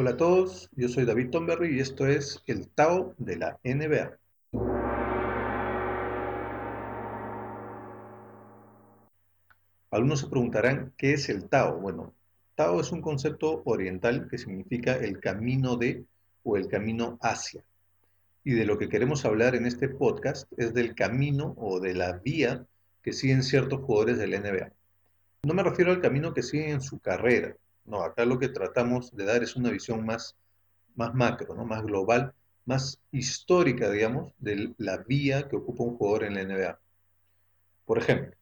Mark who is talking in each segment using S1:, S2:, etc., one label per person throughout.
S1: Hola a todos, yo soy David Tomberry y esto es el Tao de la NBA. Algunos se preguntarán, ¿qué es el Tao? Bueno, Tao es un concepto oriental que significa el camino de o el camino hacia. Y de lo que queremos hablar en este podcast es del camino o de la vía que siguen ciertos jugadores del NBA. No me refiero al camino que siguen en su carrera, no, acá lo que tratamos de dar es una visión más, más macro, ¿no? más global, más histórica, digamos, de la vía que ocupa un jugador en la NBA. Por ejemplo,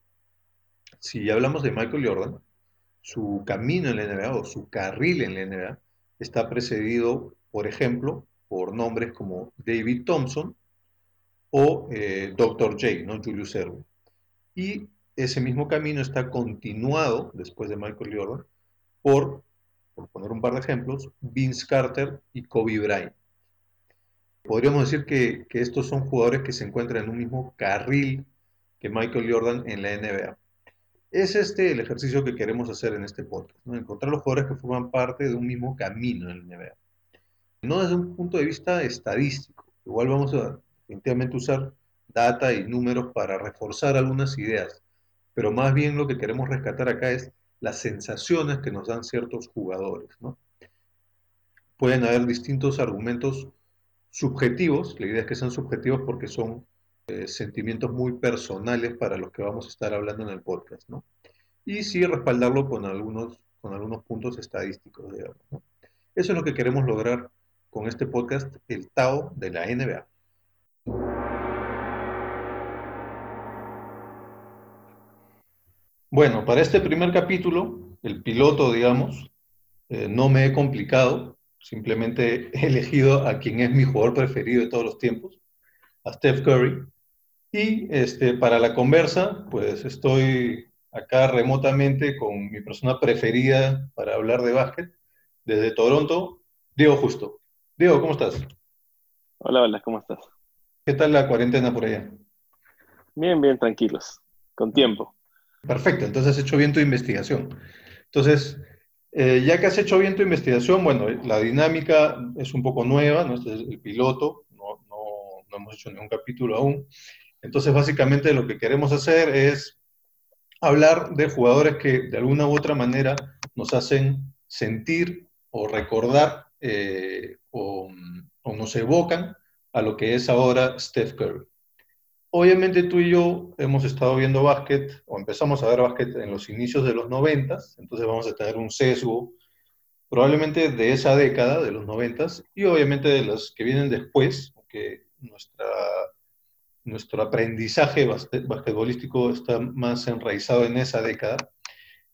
S1: si hablamos de Michael Jordan, su camino en la NBA o su carril en la NBA está precedido, por ejemplo, por nombres como David Thompson o eh, Dr. J, ¿no? Julius Erwin. Y ese mismo camino está continuado después de Michael Jordan por, por poner un par de ejemplos, Vince Carter y Kobe Bryant. Podríamos decir que, estos son jugadores que se encuentran en un mismo carril que Michael Jordan en la NBA. Es este el ejercicio que queremos hacer en este podcast, encontrar los jugadores que forman parte de un mismo camino en la NBA. No desde un punto de vista estadístico, igual vamos a definitivamente usar data y números para reforzar algunas ideas, pero más bien lo que queremos rescatar acá es las sensaciones que nos dan ciertos jugadores. ¿no? Pueden haber distintos argumentos subjetivos, la idea es que sean subjetivos porque son eh, sentimientos muy personales para los que vamos a estar hablando en el podcast, ¿no? Y sí respaldarlo con algunos, con algunos puntos estadísticos, digamos. Eso es lo que queremos lograr con este podcast, el Tao de la NBA. Bueno, para este primer capítulo, el piloto, digamos, eh, no me he complicado, simplemente he elegido a quien es mi jugador preferido de todos los tiempos, a Steph Curry. Y este, para la conversa, pues estoy acá remotamente con mi persona preferida para hablar de básquet, desde Toronto, Diego Justo. Diego, ¿cómo estás?
S2: Hola, hola, ¿cómo estás?
S1: ¿Qué tal la cuarentena por allá?
S2: Bien, bien, tranquilos, con tiempo.
S1: Perfecto, entonces has hecho bien tu investigación. Entonces, eh, ya que has hecho bien tu investigación, bueno, la dinámica es un poco nueva, ¿no? Este es el piloto, no, no, hemos hecho ningún capítulo aún. Entonces, básicamente lo que queremos hacer es hablar de jugadores que de alguna u otra manera nos hacen sentir o recordar eh, o, o nos evocan a lo que es ahora Steph Curry. Obviamente tú y yo hemos estado viendo básquet, o empezamos a ver básquet en los inicios de los noventas, entonces vamos a tener un sesgo probablemente de esa década, de los noventas, y obviamente de los que vienen después, nuestra, nuestro aprendizaje basquetbolístico está más enraizado en esa década.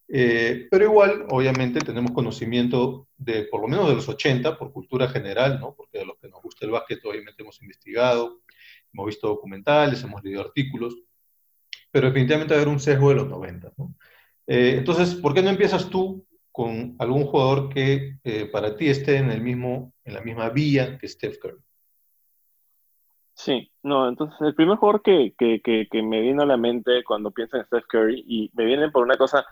S1: Eh, pero igual, obviamente, tenemos conocimiento de por lo menos de los 80, por cultura general, ¿no? porque de los que nos gusta el básquet, obviamente hemos investigado, hemos visto documentales, hemos leído artículos, pero definitivamente va a haber un sesgo de los 90. Eh, entonces, ¿por qué no empiezas tú con algún jugador que eh, para ti esté en, el mismo, en la misma vía que Steph Curry?
S2: Sí, no, entonces el primer jugador que, me vino a la mente cuando pienso en Steph Curry, y me viene por una cosa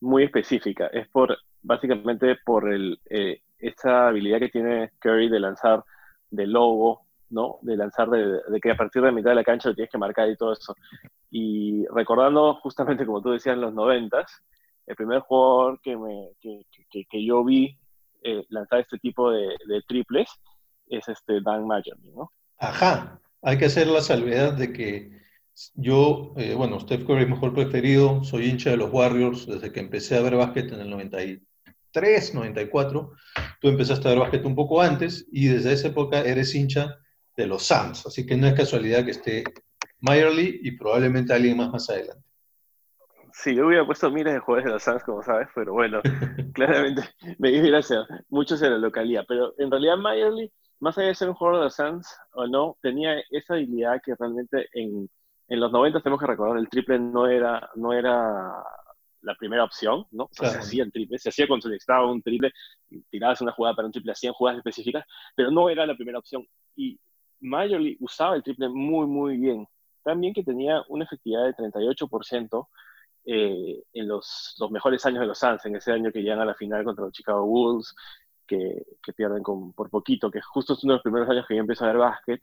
S2: muy específica, es por básicamente por el, eh, esa habilidad que tiene Curry de lanzar de logo ¿no? De lanzar de, que a partir de la mitad de la cancha lo tienes que marcar y todo eso. Y recordando justamente, como tú decías, en los noventas, el primer jugador que, me, que, yo vi eh, lanzar este tipo de, triples es este Dan Majerle, ¿no?
S1: Ajá, hay que hacer la salvedad de que yo, eh, bueno, Steph Curry es mejor preferido, soy hincha de los Warriors desde que empecé a ver básquet en el 93, 94. Tú empezaste a ver básquet un poco antes y desde esa época eres hincha de los Suns, así que no es casualidad que esté Mayerly y probablymente alguien más más adelante.
S2: Sí, yo hubiera puesto miles de jugadores de los Suns, como sabes, pero bueno, claramente me iba a muchos en la localidad, pero en realidad Mayerly, más allá de ser un jugador de los Suns o no, tenía esa habilidad que realmente en, en los 90 tenemos que recordar, el triple no era, no era la primera opción, ¿no? O sea, se hacía el triple, se hacía cuando se necesitaba un triple, tirabas una jugada para un triple, hacían jugadas específicas, pero no era la primera opción. Y Majorly usaba el triple muy, muy bien. También que tenía una efectividad de 38% eh, en los, los, mejores años de los Suns, en ese año que llegan a la final contra los Chicago Bulls. que, que pierden con, por poquito, que justo es uno de los primeros años que yo empiezo a ver básquet,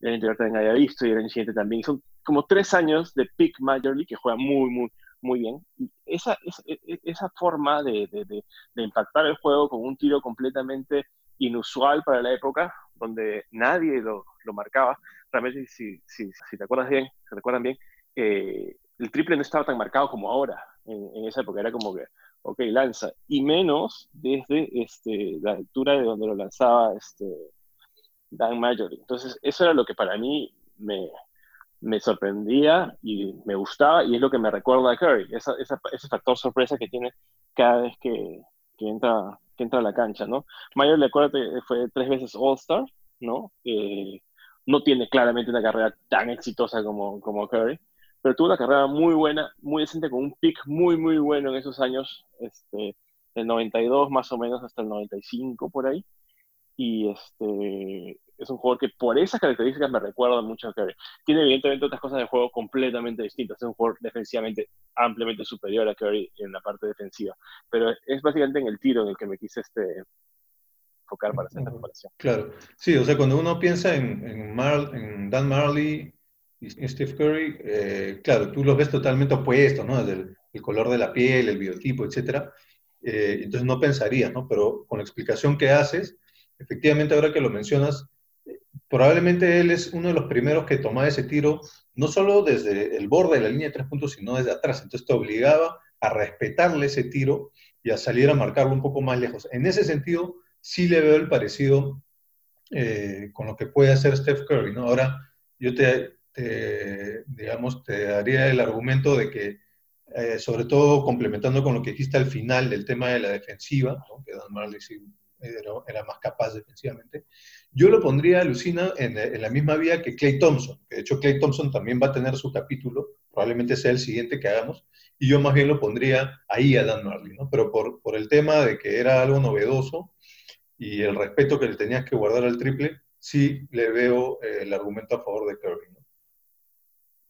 S2: el anterior también había visto y el año siguiente también. Son como tres años de peak Major League que juega muy, muy, muy bien. Y esa, esa, e, e, esa forma de, de, de, impactar el juego con un tiro completamente inusual para la época, donde nadie lo, lo marcaba. Realmente, si, si, si, te acuerdas bien, se recuerdan bien, eh, el triple no estaba tan marcado como ahora en, en, esa época. Era como que, ok, lanza. Y menos desde este, la altura de donde lo lanzaba este, Dan Major. Entonces, eso era lo que para mí me, me sorprendía y me gustaba y es lo que me recuerda a Curry, esa, esa, ese factor sorpresa que tiene cada vez que, que, entra, que entra a la cancha, ¿no? Mayor, acuérdate, fue tres veces All-Star, ¿no? Eh, no tiene claramente una carrera tan exitosa como, como Curry, pero tuvo una carrera muy buena, muy decente, con un pick muy, muy bueno en esos años, este, del 92 más o menos hasta el 95 por ahí. Y este, es un jugador que por esas características me recuerda mucho a Curry. Tiene evidentemente otras cosas de juego completamente distintas. Es un jugador defensivamente ampliamente superior a Curry en la parte defensiva. Pero es básicamente en el tiro en el que me quise este, enfocar para hacer esta comparación.
S1: Claro. Sí, o sea, cuando uno piensa en, en, en Dan Marley y Steve Curry, eh, claro, tú los ves totalmente opuestos, ¿no? Desde el, el color de la piel, el biotipo, etcétera. Eh, entonces no pensaría, ¿no? Pero con la explicación que haces, efectivamente ahora que lo mencionas, probablemente él es uno de los primeros que tomaba ese tiro, no solo desde el borde de la línea de tres puntos, sino desde atrás. Entonces te obligaba a respetarle ese tiro y a salir a marcarlo un poco más lejos. En ese sentido, sí le veo el parecido eh, con lo que puede hacer Steph Curry. ¿no? Ahora, yo te, te, digamos, te daría el argumento de que, eh, sobre todo complementando con lo que dijiste al final del tema de la defensiva, que Dan Marley sí era, era, más capaz defensivamente. Yo lo pondría, Lucina, en, en, la misma vía que Clay Thompson, de hecho Clay Thompson también va a tener su capítulo, probablemente sea el siguiente que hagamos, y yo más bien lo pondría ahí a Dan Marley, ¿no? Pero por, por el tema de que era algo novedoso y el respeto que le tenías que guardar al triple, sí le veo eh, el argumento a favor de Curry, ¿no?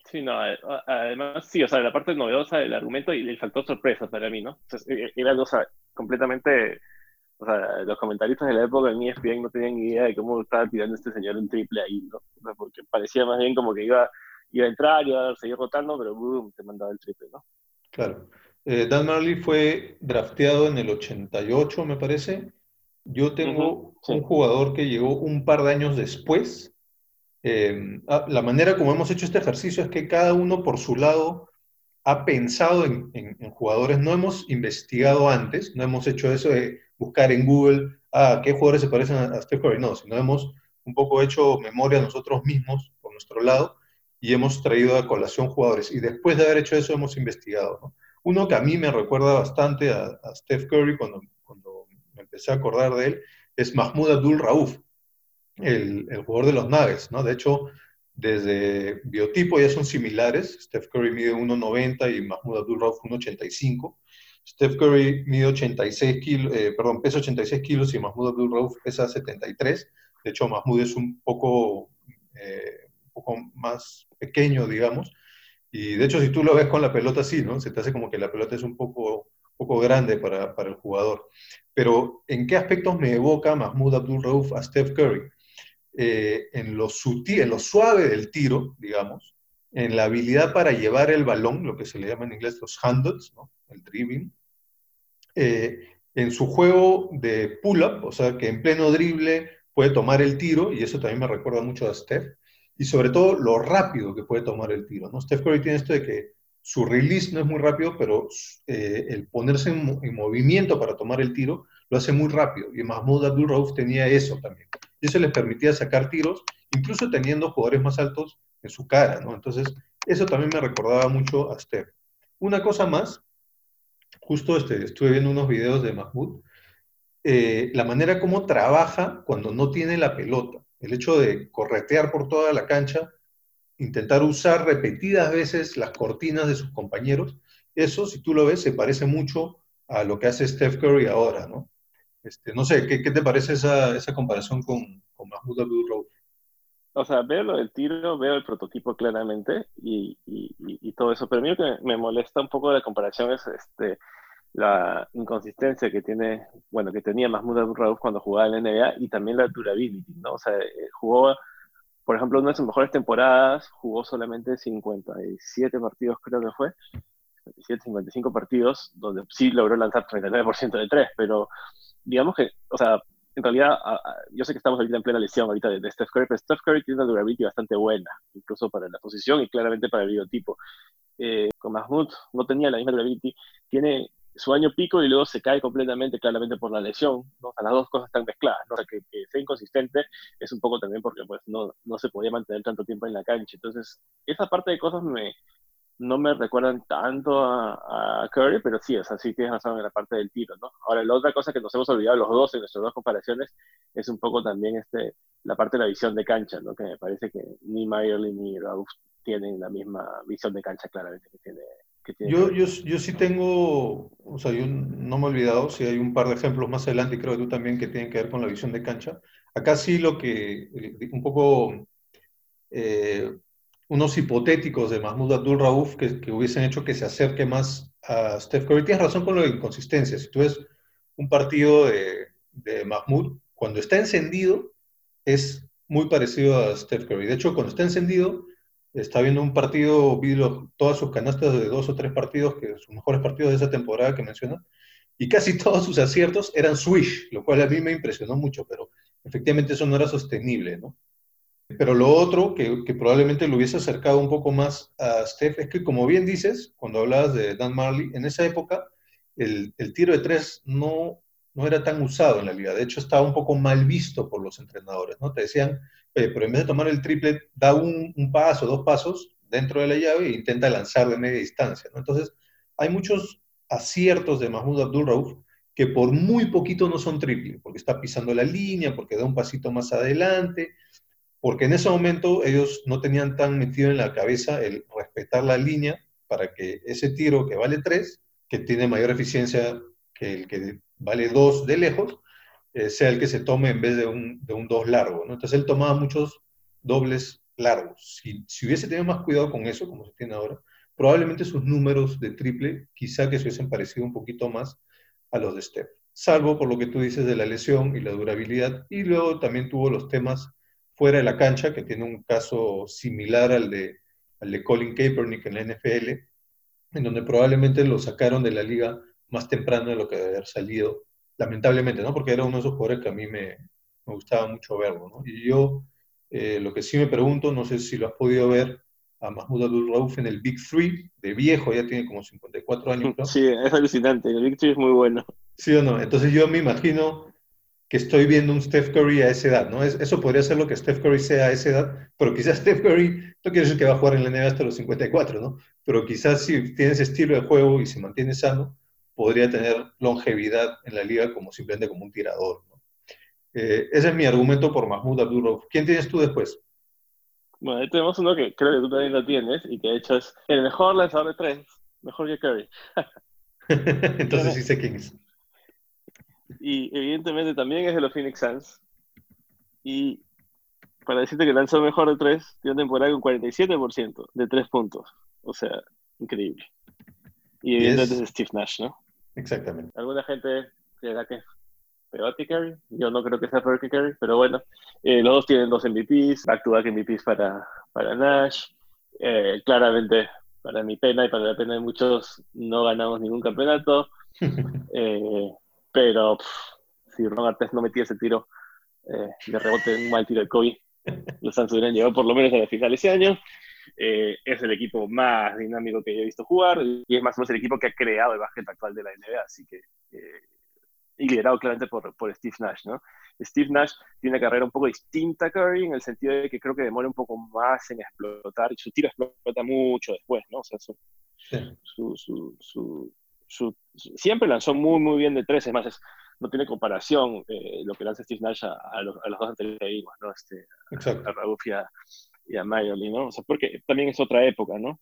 S2: Sí, no, además, sí, o sea, la parte novedosa del argumento y el factor sorpresa para mí, ¿no? Entonces, e, era cosa completamente o sea, los comentaristas de la época en ESPN no tenían idea de cómo estaba tirando este señor un triple ahí, ¿no? O sea, porque parecía más bien como que iba, iba a entrar, iba a seguir rotando, pero boom, te mandaba el triple, ¿no?
S1: Claro. Eh, Dan Marley fue drafteado en el 88, me parece. Yo tengo uh -huh, sí. un jugador que llegó un par de años después. Eh, la manera como hemos hecho este ejercicio es que cada uno por su lado ha pensado en, en, en jugadores. No hemos investigado antes, no hemos hecho eso de buscar en Google, ah, qué jugadores se parecen a Steph Curry. No, sino hemos un poco hecho memoria nosotros mismos, por nuestro lado, y hemos traído a colación jugadores. Y después de haber hecho eso, hemos investigado. ¿no? Uno que a mí me recuerda bastante a, a Steph Curry cuando, cuando, me empecé a acordar de él es Mahmoud Abdul Rauf, el, el jugador de los Nuggets. ¿no? De hecho, desde biotipo ya son similares. Steph Curry mide 1,90 y Mahmoud Abdul Rauf 1,85 Steph Curry mide 86 kilos, eh, perdón, pesa 86 kilos y Mahmoud Abdul Rauf pesa 73. De hecho, Mahmoud es un poco, eh, un poco más pequeño, digamos. Y de hecho, si tú lo ves con la pelota así, ¿no? Se te hace como que la pelota es un poco, poco grande para, para el jugador. Pero, ¿en qué aspectos me evoca Mahmoud Abdul Rauf a Steph Curry? Eh, en, lo sutil, en lo suave del tiro, digamos, en la habilidad para llevar el balón, lo que se le llama en inglés los handles, ¿no? El dribbling, eh, en su juego de pull-up, o sea, que en pleno drible puede tomar el tiro, y eso también me recuerda mucho a Steph, y sobre todo lo rápido que puede tomar el tiro. ¿no? Steph Curry tiene esto de que su release no es muy rápido, pero eh, el ponerse en, en, movimiento para tomar el tiro lo hace muy rápido, y Mahmoud Abdul Rauf tenía eso también. Y eso les permitía sacar tiros, incluso teniendo jugadores más altos en su cara, ¿no? Entonces, eso también me recordaba mucho a Steph. Una cosa más, justo este, estuve viendo unos videos de Mahmoud, eh, la manera como trabaja cuando no tiene la pelota, el hecho de corretear por toda la cancha, intentar usar repetidas veces las cortinas de sus compañeros, eso, si tú lo ves, se parece mucho a lo que hace Steph Curry ahora, ¿no? Este, no sé, ¿qué, ¿qué, te parece esa, esa comparación con, con Mahmoud Abdul?
S2: O sea, veo lo del tiro, veo el prototipo claramente y, y, y, todo eso, pero a mí lo que me molesta un poco de la comparación es este, la inconsistencia que tiene, bueno, que tenía Mahmoud Abdul cuando jugaba en la NBA y también la durability, ¿no? O sea, eh, jugó, por ejemplo, una de sus mejores temporadas, jugó solamente 57 partidos, creo que fue, 57, 55 partidos, donde sí logró lanzar 39% de tres, pero digamos que, o sea, en realidad, yo sé que estamos ahorita en plena lesión ahorita de, Steph Curry, pero Steph Curry tiene una durability bastante buena, incluso para la posición y claramente para el biotipo. Eh, con Mahmoud no tenía la misma durability, tiene su año pico y luego se cae completamente, claramente por la lesión, ¿no? las dos cosas están mezcladas, ¿no? que, sea inconsistente es un poco también porque pues no, no se podía mantener tanto tiempo en la cancha. Entonces, esa parte de cosas me, no me recuerdan tanto a, Curry, pero sí, o sea, sí tienes razón en la parte del tiro, ¿no? Ahora, la otra cosa que nos hemos olvidado los dos en nuestras dos comparaciones es un poco también este, la parte de la visión de cancha, ¿no? Que me parece que ni Mayerly ni Raúl tienen la misma visión de cancha claramente que tiene
S1: yo, yo, yo, sí tengo, o sea, yo no me he olvidado, si hay un par de ejemplos más adelante, y creo que tú también, que tienen que ver con la visión de cancha. Acá sí lo que, un poco, eh, unos hipotéticos de Mahmoud Abdul Rauf que, que, hubiesen hecho que se acerque más a Steph Curry. Tienes razón con lo de inconsistencia. Si tú ves un partido de, de Mahmoud, cuando está encendido, es muy parecido a Steph Curry. De hecho, cuando está encendido, está viendo un partido, vi todas sus canastas de dos o tres partidos, que sus mejores partidos de esa temporada que menciona, y casi todos sus aciertos eran swish, lo cual a mí me impresionó mucho, pero efectivamente eso no era sostenible, ¿no? Pero lo otro que, probablemente lo hubiese acercado un poco más a Steph es que, como bien dices, cuando hablabas de Dan Marley, en esa época el, el tiro de tres no, no era tan usado en la liga. De hecho, estaba un poco mal visto por los entrenadores, ¿no? Te decían, pero en vez de tomar el triple, da un, un, paso, dos pasos dentro de la llave e intenta lanzar de media distancia. Entonces, hay muchos aciertos de Mahmoud Abdul Rauf que por muy poquito no son triple, porque está pisando la línea, porque da un pasito más adelante, porque en ese momento ellos no tenían tan metido en la cabeza el respetar la línea para que ese tiro que vale tres, que tiene mayor eficiencia que el que vale 2 de lejos, eh, sea el que se tome en vez de un 2 de un largo. ¿no? Entonces él tomaba muchos dobles largos. Si, si, hubiese tenido más cuidado con eso, como se tiene ahora, probablemente sus números de triple quizá que se hubiesen parecido un poquito más a los de Steph. Salvo por lo que tú dices de la lesión y la durabilidad. Y luego también tuvo los temas fuera de la cancha, que tiene un caso similar al de, al de Colin Kaepernick en la NFL, en donde probablemente lo sacaron de la liga más temprano de lo que debe haber salido, lamentablemente, ¿no? Porque era uno de esos jugadores que a mí me, me gustaba mucho verlo, ¿no? Y yo eh, lo que sí me pregunto, no sé si lo has podido ver, a Mahmoud Abdul Rauf en el Big Three, de viejo, ya tiene como 54 años, ¿no?
S2: Sí, es alucinante, el Big Three es muy bueno.
S1: Sí o no, entonces yo me imagino que estoy viendo un Steph Curry a esa edad, ¿no? eso podría ser lo que Steph Curry sea a esa edad, pero quizás Steph Curry, no quiere decir que va a jugar en la NBA hasta los 54, ¿no? Pero quizás si tiene ese estilo de juego y se mantiene sano, podría tener longevidad en la liga como simplemente como un tirador. Eh, ese es mi argumento por Mahmoud Abdurov. ¿Quién tienes tú después?
S2: Bueno, ahí tenemos uno que creo que tú también lo tienes y que de hecho es el mejor lanzador de tres, mejor que Curry.
S1: Entonces sí sé quién es.
S2: Y evidentemente también es de los Phoenix Suns. Y para decirte que lanzó mejor de tres, tiene una temporada con 47% de tres puntos. O sea, increíble. Y evidentemente es Steve Nash, ¿no?
S1: Exactamente.
S2: Alguna gente creerá que es peor que Curry. Yo no creo que sea peor que Curry, pero bueno. Eh, los dos tienen dos MVPs, back to back MVPs para, para Nash. Eh, claramente, para mi pena y para la pena de muchos, no ganamos ningún campeonato. Eh, pero si Ron Artes no metía ese tiro de rebote, un mal tiro de Kobe, los Suns hubieran llegado por lo menos a la final ese año. Eh, es el equipo más dinámico que he visto jugar y es más o menos el equipo que ha creado el básquet actual de la NBA, así que eh, y liderado claramente por, por, Steve Nash, ¿no? Steve Nash tiene una carrera un poco distinta a Curry en el sentido de que creo que demora un poco más en explotar y su tiro explota mucho después, ¿no? O sea, su, su, su, siempre lanzó muy, muy bien de tres, es más, no tiene comparación eh, lo que lanza Steve Nash a, los, dos anteriores ¿no? Este, a, Raúl y a, y a ¿no? O sea, porque también es otra época, ¿no?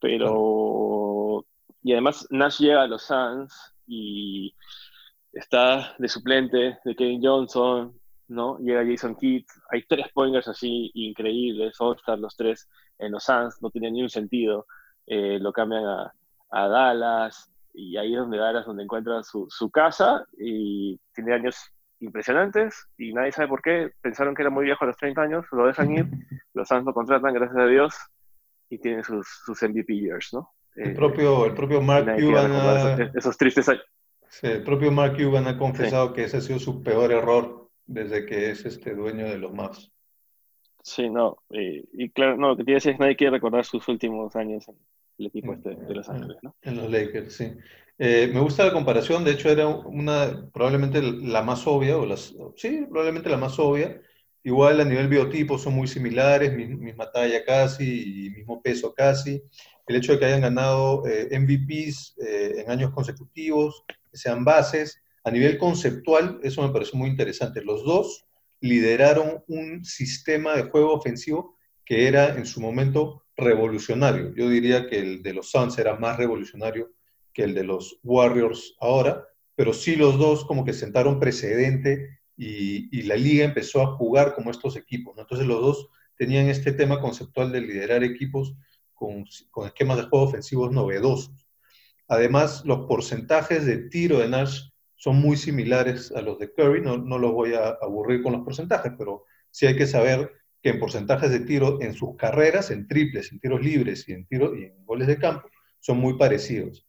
S2: Pero, y además Nash llega a los Suns y está de suplente de Kevin Johnson, ¿no? Llega Jason Kidd, hay tres pointers así increíbles, All-Star los tres en los Suns, no tiene ni un sentido, eh, lo cambian a, a Dallas, y ahí es donde Dallas donde encuentra su, su casa y tiene años impresionantes y nadie sabe por qué. Pensaron que era muy viejo a los 30 años, lo dejan ir, los Suns lo contratan, gracias a Dios, y tienen sus, sus MVP years, ¿no?
S1: El propio, el propio Mark Cuban
S2: ha, esos, tristes años.
S1: el propio Mark Cuban ha confesado que ese ha sido su peor error desde que es este dueño de los Mavs.
S2: Sí, no, y, claro, no, lo que te decía es nadie quiere recordar sus últimos años en el equipo este de Los Ángeles, ¿no?
S1: En los Lakers, sí. Eh, me gusta la comparación, de hecho era una, probablemente la más obvia, o las, sí, probablemente la más obvia. Igual a nivel biotipo son muy similares, misma talla casi, y mismo peso casi. El hecho de que hayan ganado eh, MVPs eh, en años consecutivos, que sean bases, a nivel conceptual, eso me parece muy interesante. Los dos lideraron un sistema de juego ofensivo que era en su momento revolucionario. Yo diría que el de los Suns era más revolucionario que el de los Warriors ahora, pero sí los dos como que sentaron precedente y, la liga empezó a jugar como estos equipos. Entonces los dos tenían este tema conceptual de liderar equipos con, esquemas de juego ofensivos novedosos. Además, los porcentajes de tiro de Nash son muy similares a los de Curry. No, no los voy a aburrir con los porcentajes, pero sí hay que saber que en porcentajes de tiro en sus carreras, en triples, en tiros libres y en, tiro, y en goles de campo, son muy parecidos.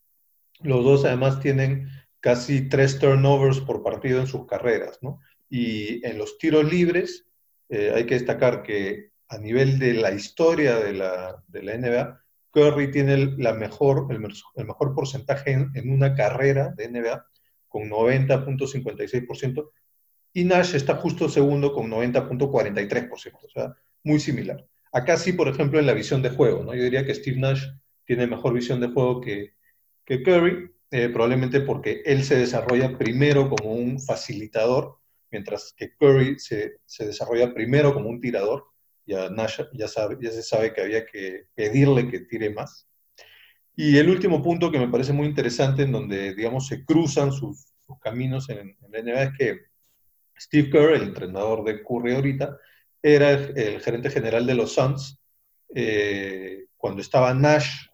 S1: Los dos además tienen casi tres turnovers por partido en sus carreras, ¿no? Y en los tiros libres, eh, hay que destacar que a nivel de la historia de la, de la NBA, Curry tiene la mejor, el, mejor porcentaje en, una carrera de NBA con 90.56% y Nash está justo segundo con 90.43%, o sea, muy similar. Acá sí, por ejemplo, en la visión de juego, ¿no? Yo diría que Steve Nash tiene mejor visión de juego que, que Curry, eh, probablemente porque él se desarrolla primero como un facilitador, mientras que Curry se, se desarrolla primero como un tirador. Ya Nash ya, sabe, ya se sabe que había que pedirle que tire más. Y el último punto que me parece muy interesante, en donde, digamos, se cruzan sus, caminos en, en, la NBA, es que Steve Kerr, el entrenador de Curry ahorita, era el, gerente general de los Suns eh, cuando estaba Nash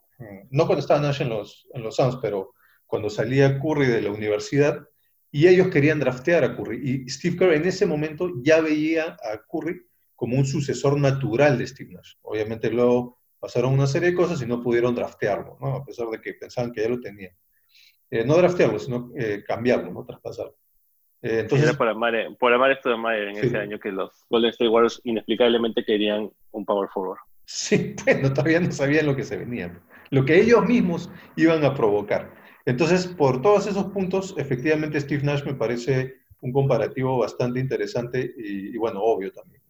S1: no cuando estaba Nash en los, en los Suns, pero cuando salía Curry de la universidad, y ellos querían draftear a Curry. Y Steve Kerr en ese momento ya veía a Curry como un sucesor natural de Steve Nash. Obviamente luego pasaron una serie de cosas y no pudieron draftearlo, ¿no? a pesar de que pensaban que ya lo tenían. Eh, no draftearlo, sino eh, cambiarlo, no traspasarlo.
S2: Eh, entonces, Era por amar, por amar esto de Mayer en ese año que los Golden State Warriors inexplicablemente querían un power forward.
S1: Sí, bueno, todavía no sabían lo que se venía lo que ellos mismos iban a provocar. Entonces, por todos esos puntos, efectivamente Steve Nash me parece un comparativo bastante interesante y, bueno, obvio también.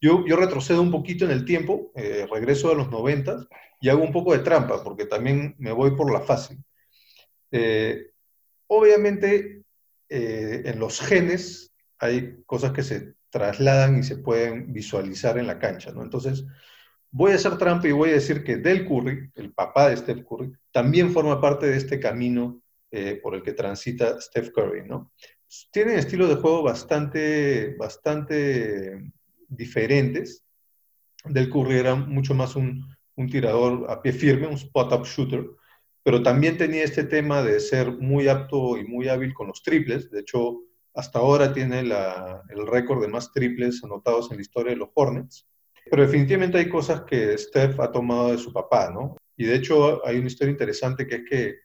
S1: Yo, yo, retrocedo un poquito en el tiempo, eh, regreso a los 90 y hago un poco de trampa, porque también me voy por la fácil. Eh, obviamente, eh, en los genes hay cosas que se trasladan y se pueden visualizar en la cancha, ¿no? Entonces, voy a hacer trampa y voy a decir que Del Curry, el papá de Steph Curry, también forma parte de este camino eh, por el que transita Steph Curry, ¿no? Tienen estilos de juego bastante, bastante diferentes. Del Curry era mucho más un, tirador a pie firme, un spot-up shooter, pero también tenía este tema de ser muy apto y muy hábil con los triples. De hecho, hasta ahora tiene el récord de más triples anotados en la historia de los Hornets. Pero definitivamente hay cosas que Steph ha tomado de su papá, ¿no? Y de hecho hay una historia interesante que es que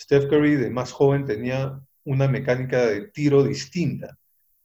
S1: Steph Curry de más joven tenía una mecánica de tiro distinta.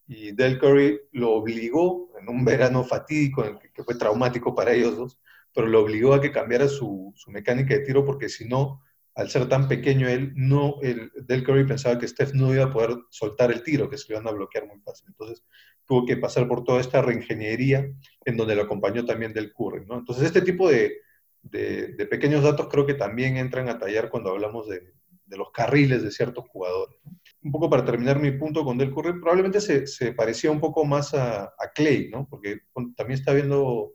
S1: Y Del Curry lo obligó en un verano fatídico, que fue traumático para ellos dos, pero lo obligó a que cambiara su, su mecánica de tiro porque si no, al ser tan pequeño él, no, el, Del Curry pensaba que Steph no iba a poder soltar el tiro, que se lo iban a bloquear muy fácil. Entonces tuvo que pasar por toda esta reingeniería en donde lo acompañó también Del Curry. ¿no? Entonces este tipo de, de, pequeños datos creo que también entran a tallar cuando hablamos de, de los carriles de ciertos jugadores. Un poco para terminar mi punto con Del Curry, probablemente se, se parecía un poco más a, a Clay, ¿no? porque también está viendo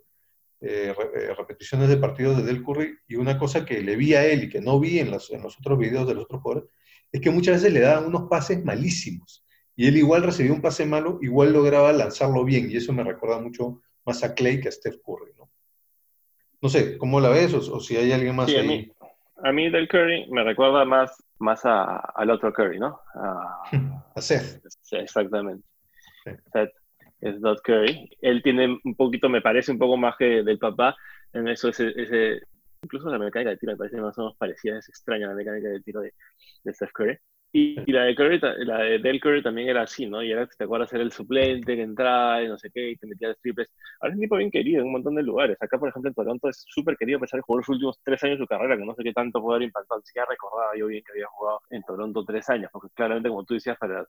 S1: eh, eh, repeticiones de partidos de Del Curry y una cosa que le vi a él y que no vi en los, en los otros videos de los otros jugadores es que muchas veces le daban unos pases malísimos y él igual recibía un pase malo, igual lograba lanzarlo bien y eso me recuerda mucho más a Clay que a Steph Curry, ¿no? No sé, ¿cómo la ves o, si hay alguien más
S2: sí,
S1: ahí?
S2: A mí del Curry me recuerda más, más a, al otro Curry, ¿no?
S1: A, a Seth.
S2: exactamente. Seth es Dot Curry. Él tiene un poquito, me parece un poco más que del papá, en eso ese, ese incluso la mecánica de tiro me parece más o menos parecida, es extraña la mecánica de tiro de, de Steph Curry. Y, la de Curry, la de Del Curry también era así, ¿no? Y era, te acuerdas, era el suplente que entraba y no sé qué, y te metía los triples. Ahora es un tipo bien querido en un montón de lugares. Acá, por ejemplo, en Toronto es súper querido, a pesar de jugar los últimos tres años de su carrera, que no sé qué tanto haber impactado. Ni siquiera recordaba yo bien que había jugado en Toronto tres años, porque claramente, como tú decías, para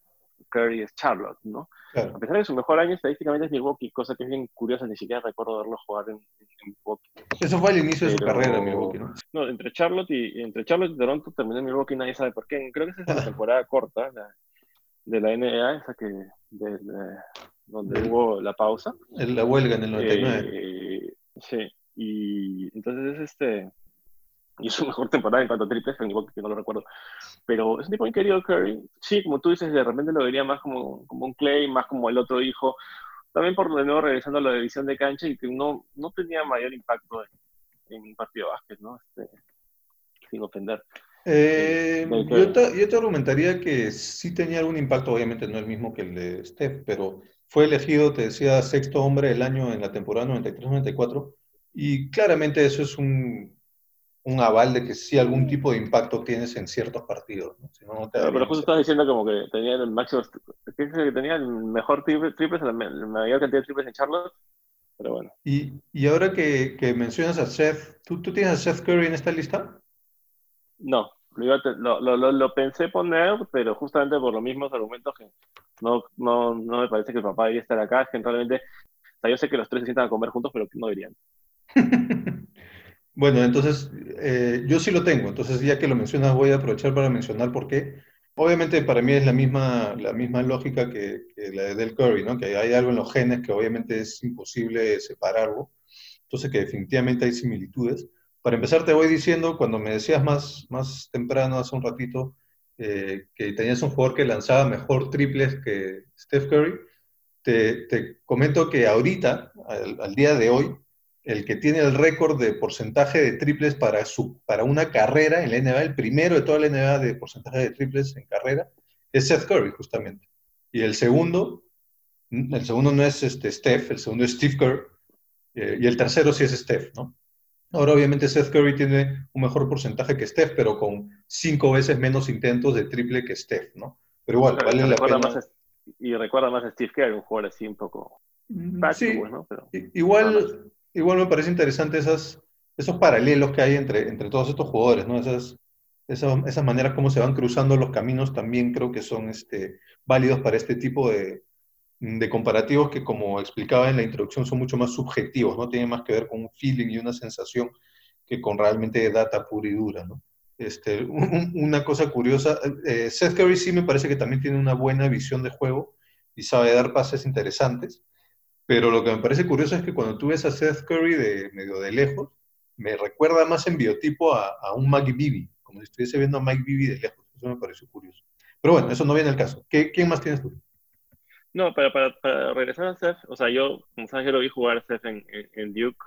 S2: Curry es Charlotte, ¿no? A pesar de su mejor año estadísticamente es Milwaukee, cosa que es bien curiosa, ni siquiera recuerdo verlo jugar en, Milwaukee.
S1: Eso fue al inicio de su carrera en Milwaukee, ¿no?
S2: No, entre Charlotte y, entre Charlotte y Toronto terminó en Milwaukee, nadie sabe por qué. Creo que esa es la temporada corta de la NBA, esa que de, donde hubo la pausa.
S1: En la huelga en el 99.
S2: Eh, sí, y entonces es este y su mejor temporada en cuanto a triples, que no lo recuerdo. Pero es un tipo muy querido Curry. Sí, como tú dices, de repente lo vería más como, como un Clay, más como el otro hijo. También por de nuevo regresando a la división de cancha y que no, no tenía mayor impacto en, un partido de básquet, ¿no? Este, sin ofender.
S1: Eh, yo, te, yo, te, argumentaría que sí tenía algún impacto, obviamente no el mismo que el de Steph, pero fue elegido, te decía, sexto hombre del año en la temporada 93-94, y claramente eso es un, un aval de que sí algún tipo de impacto tienes en ciertos partidos.
S2: pero justo estás diciendo como que tenía el máximo, que tenía el mejor triples, la mayor cantidad de triples en Charlotte, pero bueno.
S1: Y, y ahora que, que, mencionas a Seth, ¿tú, ¿tú, tienes a Seth Curry en esta lista?
S2: No, lo, lo, lo, pensé poner, pero justamente por los mismos argumentos que no, no, no me parece que el papá debería estar acá, es que realmente, o sea, yo sé que los tres se sientan a comer juntos, pero no deberían.
S1: Bueno, entonces eh, yo sí lo tengo, entonces ya que lo mencionas voy a aprovechar para mencionar por qué. Obviamente para mí es la misma, la misma lógica que, la de Del Curry, ¿no? que hay algo en los genes que obviamente es imposible separarlo, entonces que definitivamente hay similitudes. Para empezar te voy diciendo, cuando me decías más, más temprano, hace un ratito, eh, que tenías un jugador que lanzaba mejor triples que Steph Curry, te, te comento que ahorita, al día de hoy, el que tiene el récord de porcentaje de triples para, su, para una carrera en la NBA, el primero de toda la NBA de porcentaje de triples en carrera, es Seth Curry, justamente. Y el segundo, el segundo no es este Steph, el segundo es Steve Kerr, eh, y el tercero sí es Steph, ¿no? Ahora, obviamente, Seth Curry tiene un mejor porcentaje que Steph, pero con cinco veces menos intentos de triple que Steph, ¿no? Pero igual, vale la pena.
S2: y recuerda más a Steve Kerr, un jugador así un poco.
S1: Mm, sí, ¿no? Pero, igual, igual me parece interesante esas, esos paralelos que hay entre, entre todos estos jugadores, ¿no? Esas, esas, esas maneras como se van cruzando los caminos también creo que son este, válidos para este tipo de, de comparativos que, como explicaba en la introducción, son mucho más subjetivos, ¿no? Tienen más que ver con un feeling y una sensación que con realmente data pura y dura, ¿no? Este, una cosa curiosa, eh, Seth Curry sí me parece que también tiene una buena visión de juego y sabe dar pases interesantes, pero lo que me parece curioso es que cuando tú ves a Seth Curry de medio de lejos, me recuerda más en biotipo a, a un Mike Bibby, como si estuviese viendo a Mike Bibby de lejos. Eso me pareció curioso. Pero bueno, eso no viene al caso. ¿Qué, ¿Quién más tienes tú?
S2: No, para, para, para, regresar a Seth, o sea, yo, como sabes, yo lo vi jugar a Seth en, en, Duke.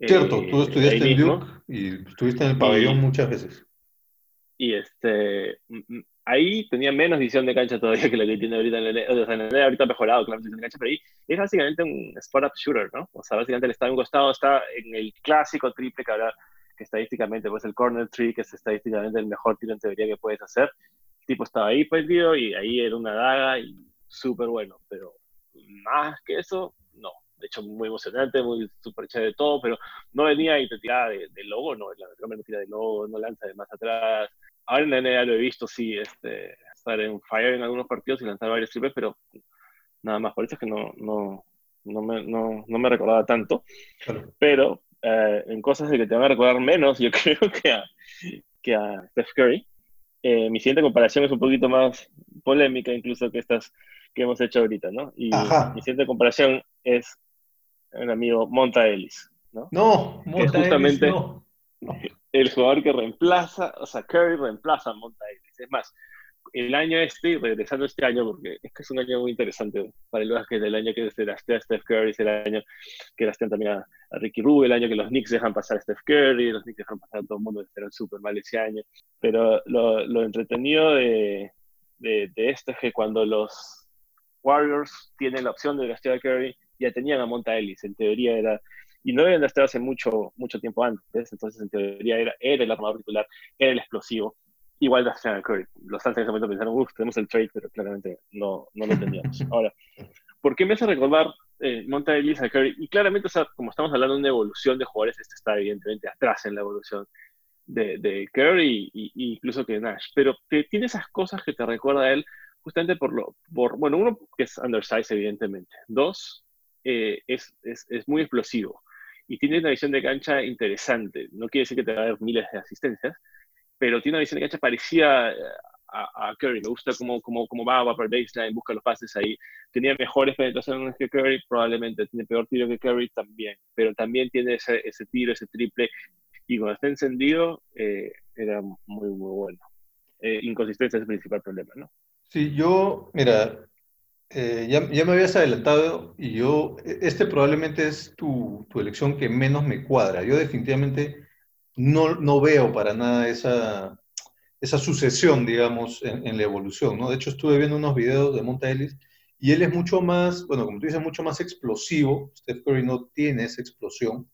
S1: Cierto, tú eh, estudiaste en Duke y estuviste en el pabellón muchas veces.
S2: Y este, ahí tenía menos visión de cancha todavía que la que tiene ahorita en el O sea, en el ahorita ha mejorado, claro, visión de cancha, pero ahí es básicamente un spot-up shooter, ¿no? O sea, básicamente él está en un costado, está en el clásico triple que habla, que estadísticamente, pues el corner tree, que es estadísticamente el mejor tiro en teoría que puedes hacer. El tipo estaba ahí perdido y ahí era una daga y súper bueno, pero más que eso, no. De hecho, muy emocionante, muy súper chévere de todo, pero no venía y te tiraba de, de logo, no, la no tira de logo, no lanza de más atrás, ahora en la NBA lo he visto, sí, este, estar en fire en algunos partidos y lanzar varios triples, pero nada más, por eso es que no, no, no, me, no, no me recordaba tanto. Pero eh, en cosas de que te van a recordar menos, yo creo que a, que a Steph Curry. Eh, mi siguiente comparación es un poquito más polémica incluso que estas que hemos hecho ahorita, ¿no? Y mi siguiente comparación es un amigo Monta Ellis, ¿no?
S1: No, Monta justamente, Ellis, no
S2: el jugador que reemplaza, o sea, Curry reemplaza a Monta Es más, el año este, regresando este año, porque es que es un año muy interesante para el básquet, el año que se draftea a Steph Curry, es el año que draftean también a, Ricky Rubio, el año que los Knicks dejan pasar a Steph Curry, los Knicks dejan pasar a todo el mundo, que súper mal ese año. Pero lo, entretenido de, esto es que cuando los Warriors tienen la opción de draftear a Curry, ya tenían a Monta Ellis, en teoría era y no habían drafteado hace mucho, mucho tiempo antes, entonces en teoría era, era el armador titular, era el explosivo igual de a Curry. Los Suns en ese momento pensaron, uff, tenemos el trade, pero claramente no, no lo teníamos. Ahora, ¿por qué me hace recordar eh, Monta Curry? Y claramente, o sea, como estamos hablando de una evolución de jugadores, este está evidentemente atrás en la evolución de, de Curry y, incluso que Nash, pero que tiene esas cosas que te recuerda a él justamente por lo, por, bueno, uno que es undersized evidentemente, dos, eh, es, es, es muy explosivo y tiene una visión de cancha interesante. No quiere decir que te va a dar miles de asistencias, pero tiene una visión de cancha parecida eh, a, a Curry. Me gusta cómo, cómo, cómo va, va por baseline, busca los pases ahí. Tenía mejores penetraciones que Curry, probablemente. Tiene peor tiro que Curry también, pero también tiene ese, ese tiro, ese triple. Y cuando está encendido, eh, era muy, muy bueno. Eh, inconsistencia es el principal problema, ¿no?
S1: Sí, yo, mira, eh, ya, ya, me habías adelantado y yo, e, este probablemente es tu, tu elección que menos me cuadra. Yo definitivamente no, no veo para nada esa, esa sucesión, digamos, en, la evolución, ¿no? De hecho, estuve viendo unos videos de Monta Ellis y él es mucho más, bueno, como tú dices, mucho más explosivo. Steph Curry no tiene esa explosión.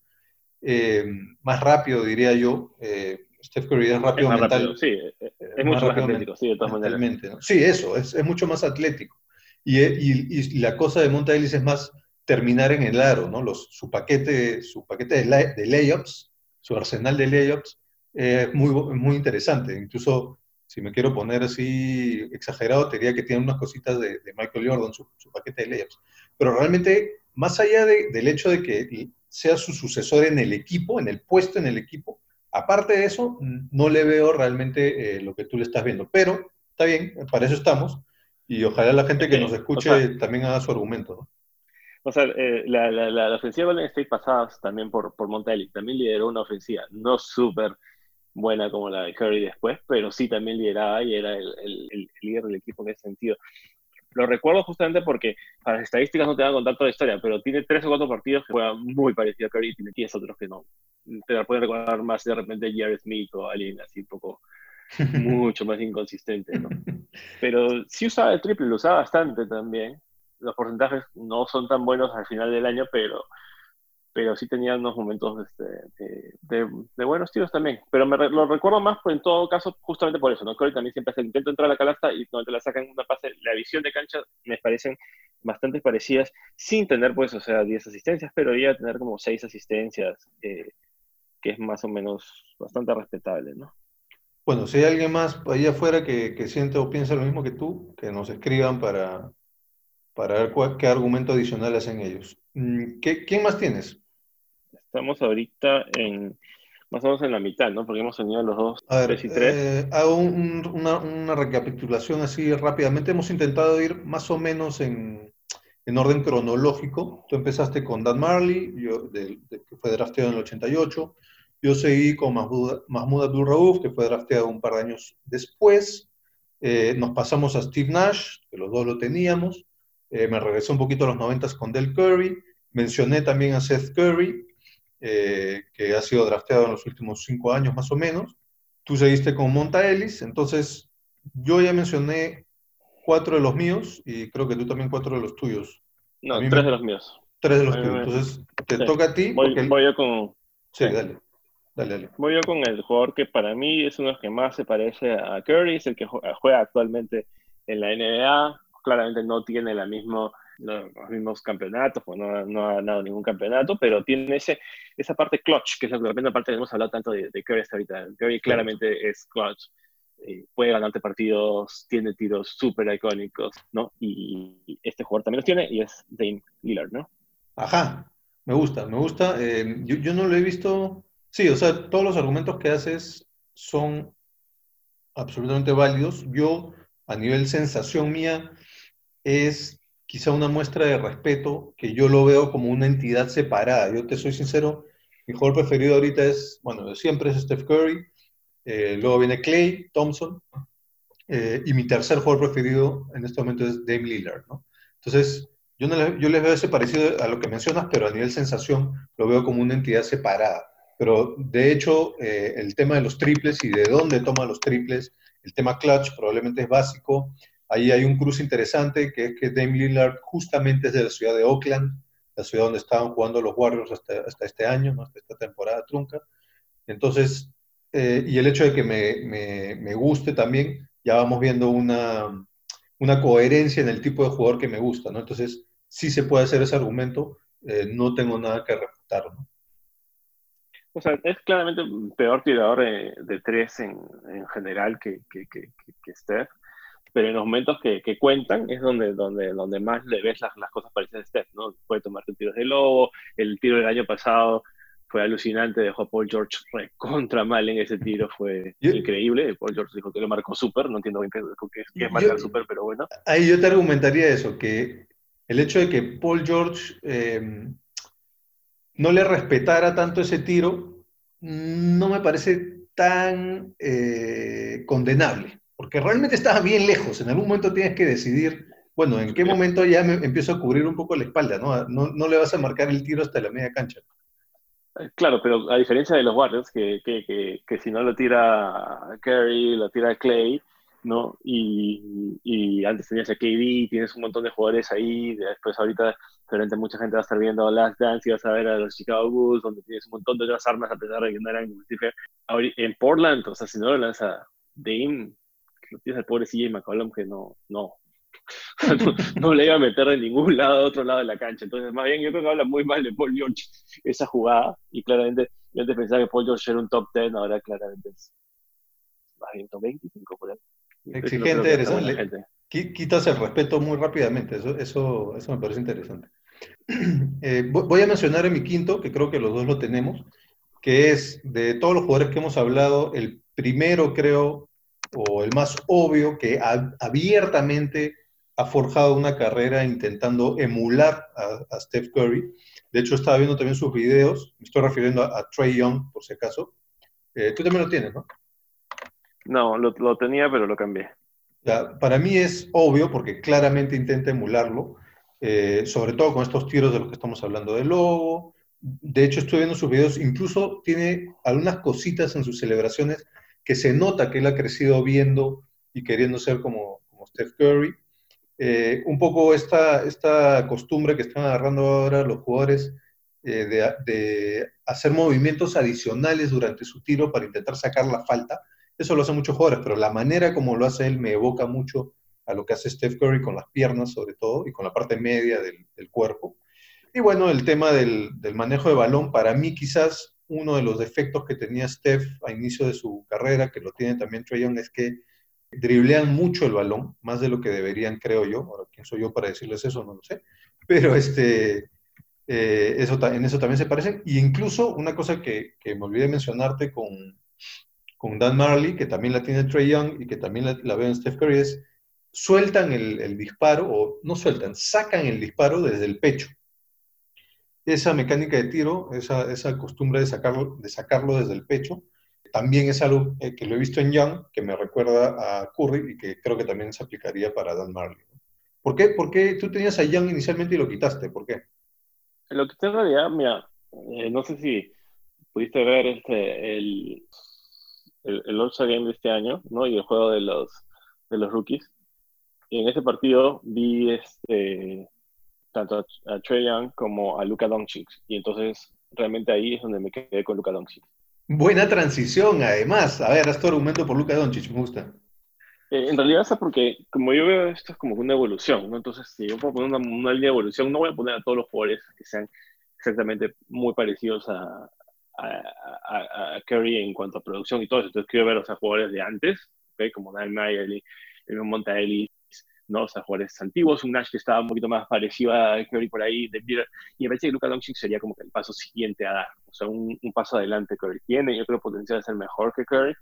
S1: Eh, más rápido, diría yo. Eh, Steph Curry es rápido mental.
S2: sí, es, mucho más atlético, sí, de todas maneras.
S1: Sí, eso, es, es, mucho más atlético. Y, y, y, la cosa de Monta Ellis es más terminar en el aro, ¿no? Los, su paquete, su paquete de, de layups su arsenal de layups es muy, muy interesante. Incluso, si me quiero poner así exagerado, te diría que tiene unas cositas de, Michael Jordan, su, su, paquete de layups. Pero realmente, más allá del hecho de que sea su sucesor en el equipo, en el puesto en el equipo, aparte de eso, no le veo realmente eh, lo que tú le estás viendo. Pero está bien, para eso estamos. Y ojalá la gente que nos escuche también haga su argumento. ¿no?
S2: O sea, eh, la, la, la, ofensiva de Golden State pasaba también por, por Montelli, también lideró una ofensiva, no súper buena como la de Curry después, pero sí también lideraba y era el, el, líder del equipo en ese sentido. Lo recuerdo justamente porque para las estadísticas no te contar toda la historia, pero tiene tres o cuatro partidos que juegan muy parecido a Curry y tiene diez otros que no. Te la pueden recordar más de repente Jared Smith o alguien así un poco mucho más inconsistente, ¿no? Pero sí usaba el triple, lo usaba bastante también los porcentajes no son tan buenos al final del año, pero, pero sí tenían unos momentos este, de, de, buenos tiros también. Pero me lo recuerdo más, pues, en todo caso, justamente por eso, ¿no? Curry también siempre hace el intento de entrar a la canasta y cuando te la sacan una pase, la visión de cancha me parecen bastante parecidas, sin tener, pues, o sea, 10 asistencias, pero ya tener como 6 asistencias, eh, que es más o menos bastante respetable, ¿no?
S1: Bueno, si hay alguien más ahí afuera que, que siente o piensa lo mismo que tú, que nos escriban para, para ver qué argumento adicional hacen ellos. Mm, ¿Qué, ¿Quién más tienes?
S2: Estamos ahorita en más o menos en la mitad, ¿no? Porque hemos tenido los dos,
S1: a ver, y tres. Eh, hago una, una, recapitulación así rápidamente. Hemos intentado ir más o menos en, en orden cronológico. Tú empezaste con Dan Marley, yo, que fue drafteado en el 88. Yo seguí con Mahmoud, Abdul Rauf, que fue drafteado un par de años después. Eh, nos pasamos a Steve Nash, que los dos lo teníamos. Eh, me regresé un poquito a los 90 con Del Curry, mencioné también a Seth Curry, eh, que ha sido drafteado en los últimos cinco años más o menos. Tú seguiste con Monta Ellis, entonces yo ya mencioné cuatro de los míos y creo que tú también cuatro de los tuyos.
S2: No, tres de los míos.
S1: Tres de los tuyos. Entonces, te toca a ti.
S2: Voy, yo con.
S1: Sí, Dale. Dale, dale.
S2: Voy yo con el jugador que para mí es uno de los que más se parece a Curry, es el que juega actualmente en la NBA, claramente no tiene la mismo, los mismos campeonatos, pues no, no, ha ganado ningún campeonato, pero tiene ese, esa parte clutch, que es la que de repente aparte hemos hablado tanto de, de Curry ahorita. Curry claramente es clutch. Eh, puede ganarte partidos, tiene tiros súper icónicos, ¿no? Y, este jugador también los tiene y es Dame Lillard, ¿no?
S1: Ajá, me gusta, me gusta. Eh, yo, yo, no lo he visto. Sí, o sea, todos los argumentos que haces son absolutamente válidos. Yo, a nivel sensación mía, es quizá una muestra de respeto que yo lo veo como una entidad separada. Yo te soy sincero, mi jugador preferido ahorita es, bueno, siempre es Steph Curry, eh, luego viene Clay Thompson, eh, y mi tercer jugador preferido en este momento es Dame Lillard. Entonces, yo, no yo les veo ese parecido a lo que mencionas, pero a nivel sensación lo veo como una entidad separada. Pero de hecho, eh, el tema de los triples y de dónde toma los triples, el tema clutch probablemente es básico. Ahí hay un cruce interesante que es que Dame Lillard justamente es de la ciudad de Oakland, la ciudad donde estaban jugando los Warriors hasta, este año, hasta esta temporada trunca. Entonces, eh, y el hecho de que me, me, me, guste también, ya vamos viendo una, una, coherencia en el tipo de jugador que me gusta, ¿no? Entonces, sí se puede hacer ese argumento, eh, no tengo nada que refutar.
S2: O sea, es claramente un peor tirador de, de tres en, en, general que, que, que, que, Steph, pero en los momentos que, cuentan es donde, donde, donde más le ves las, las cosas parecidas a Steph, ¿no? Puede tomarte tiros de lobo, el tiro del año pasado fue alucinante, dejó a Paul George contra mal en ese tiro, fue increíble. Paul George dijo que lo marcó súper, no entiendo bien qué, qué, es marcar súper, pero bueno.
S1: Ahí yo te argumentaría eso, que el hecho de que Paul George eh, no le respetara tanto ese tiro, no me parece tan eh, condenable, porque realmente estaba bien lejos, en algún momento tienes que decidir, bueno, en qué momento ya me empiezo a cubrir un poco la espalda, ¿no? No, no le vas a marcar el tiro hasta la media cancha.
S2: Claro, pero a diferencia de los Warriors, que, que, que, que si no lo tira Curry, lo tira Clay, ¿no? Y, y, antes tenías a KD, tienes un montón de jugadores ahí, después ahorita seguramente mucha gente va a estar viendo Last Dance y vas a ver a los Chicago Bulls, donde tienes un montón de otras armas a pesar de que no eran En Portland, o sea, si no lo lanza Dame, lo tienes al pobre CJ McCollum que no, no, no, le iba a meter de ningún lado a otro lado de la cancha. Entonces, más bien, yo creo que habla muy mal de Paul George esa jugada. Y claramente, yo antes pensaba que Paul George era un top 10, ahora claramente es más bien top 25 por ahí.
S1: Exigente, eres, quitas el respeto muy rápidamente, eso, eso, eso me parece interesante. Eh, voy a mencionar en mi quinto, que creo que los dos lo tenemos, que es de todos los jugadores que hemos hablado, el primero creo, o el más obvio, que abiertamente ha forjado una carrera intentando emular a, Steph Curry. De hecho, estaba viendo también sus videos, me estoy refiriendo a, Trey Young, por si acaso. Eh, tú también lo tienes, ¿no?
S2: No, lo, tenía, pero lo cambié.
S1: para mí es obvio, porque claramente intenta emularlo, eh, sobre todo con estos tiros de los que estamos hablando de Lobo. De hecho, estoy viendo sus videos, incluso tiene algunas cositas en sus celebraciones que se nota que él ha crecido viendo y queriendo ser como, como Steph Curry. Eh, un poco esta, esta costumbre que están agarrando ahora los jugadores eh, de, hacer movimientos adicionales durante su tiro para intentar sacar la falta. Eso lo hacen muchos jugadores, pero la manera como lo hace él me evoca mucho a lo que hace Steph Curry con las piernas sobre todo y con la parte media del, cuerpo. Y bueno, el tema del, manejo de balón, para mí quizás uno de los defectos que tenía Steph a inicio de su carrera, que lo tiene también Young, es que driblean mucho el balón, más de lo que deberían, creo yo. Ahora, ¿quién soy yo para decirles eso? No lo sé. Pero este, eh, eso, en eso también se parecen. Y incluso una cosa que, que me olvidé mencionarte con, con, Dan Marley, que también la tiene Trey Young y que también la, la veo en Steph Curry, es sueltan el, el, disparo, o no sueltan, sacan el disparo desde el pecho. Esa mecánica de tiro, esa, esa costumbre de sacarlo, de sacarlo desde el pecho, también es algo eh, que lo he visto en Young, que me recuerda a Curry y que creo que también se aplicaría para Dan Marley. ¿Por qué, ¿Por qué tú tenías a Young inicialmente y lo quitaste? ¿Por qué?
S2: Lo que en realidad, mira, eh, no sé si pudiste ver este, el, el, el All-Star Game de este año, ¿no? Y el juego de los, de los rookies. Y en ese partido vi este, tanto a, Trey Young como a Luka Doncic. Y entonces realmente ahí es donde me quedé con Luka Doncic.
S1: Buena transición, además. A ver, haz tu argumento por Luca Doncic, me gusta.
S2: Eh, en realidad es porque, como yo veo esto es como una evolución, ¿no? Entonces, si yo puedo poner una, una, línea de evolución, no voy a poner a todos los jugadores que sean exactamente muy parecidos a, a, a, Curry en cuanto a producción y todo eso. Entonces, quiero ver a los jugadores de antes, ¿okay? como Dan Mayer, el Montaelli, ¿no? O sea, jugadores antiguos, un Nash que estaba un poquito más parecido a Curry por ahí, de y me parece que Luka Doncic sería como que el paso siguiente a dar, o sea, un, un paso adelante Curry tiene, yo creo potencial de ser mejor que Curry,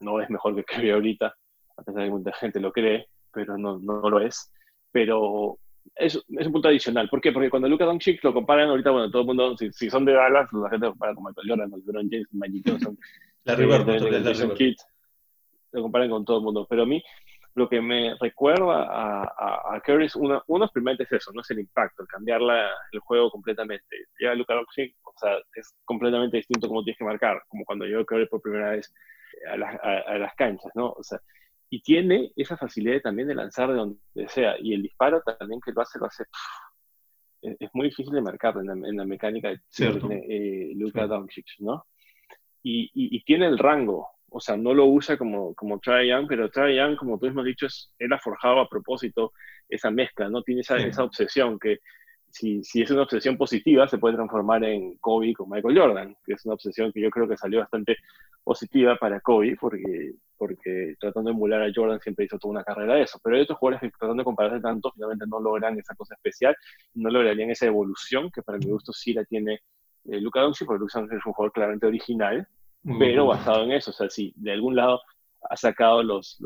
S2: no es mejor que Curry ahorita, a pesar de que mucha gente lo cree, pero no, no lo es, pero es, es, un punto adicional. ¿Por qué? Porque cuando Luka Doncic lo comparan ahorita, bueno, todo el mundo, si, si son de Dallas, la gente lo compara con Michael Jordan, LeBron James, Magic Johnson,
S1: la River, eh, de,
S2: lo comparan con todo el mundo, pero a mí lo que me recuerda a, a, Curry es uno, uno primeramente es eso, no es el impacto, el cambiar el juego completamente. Ya Luka Doncic, o sea, es completamente distinto como tienes que marcar, como cuando llegó Curry por primera vez a, a, las canchas, ¿no? O sea, y tiene esa facilidad también de lanzar de donde sea, y el disparo también que lo hace, lo hace, es, muy difícil de marcar en la, mecánica de eh, Luka Doncic, ¿no? Y, y, y, tiene el rango, o sea, no lo usa como, como Trae Young, pero Trae Young, como tú mismo has dicho, es, él ha forjado a propósito esa mezcla, ¿no? Tiene esa, esa obsesión que si, si, es una obsesión positiva se puede transformar en Kobe con Michael Jordan, que es una obsesión que yo creo que salió bastante positiva para Kobe, porque, porque tratando de emular a Jordan siempre hizo toda una carrera de eso. Pero hay otros jugadores que tratando de compararse tanto, finalmente no logran esa cosa especial, no lograrían esa evolución que para mi gusto sí la tiene eh, Luka Doncic, porque Luka Doncic es un jugador claramente original, pero basado en eso, o sea, si de algún lado ha sacado los,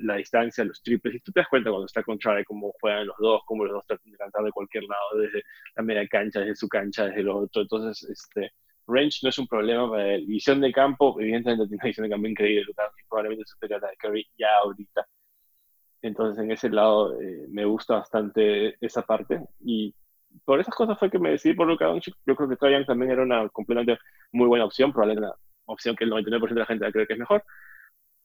S2: la distancia, los triples, y tú te das cuenta cuando está con Trae cómo juegan los dos, cómo los dos tratan de cantar de cualquier lado, desde la media cancha, desde su cancha, desde lo otro, entonces, este, range no es un problema para él. Visión de campo, evidentemente tiene una visión de campo increíble, y probablemente superior a la de Curry ya ahorita. Entonces, en ese lado eh, me gusta bastante esa parte. Y por esas cosas fue que me decidí por Luka Doncic. Yo creo que Trae también era una completamente muy buena opción, probablemente una opción que el 99% de la gente cree que es mejor,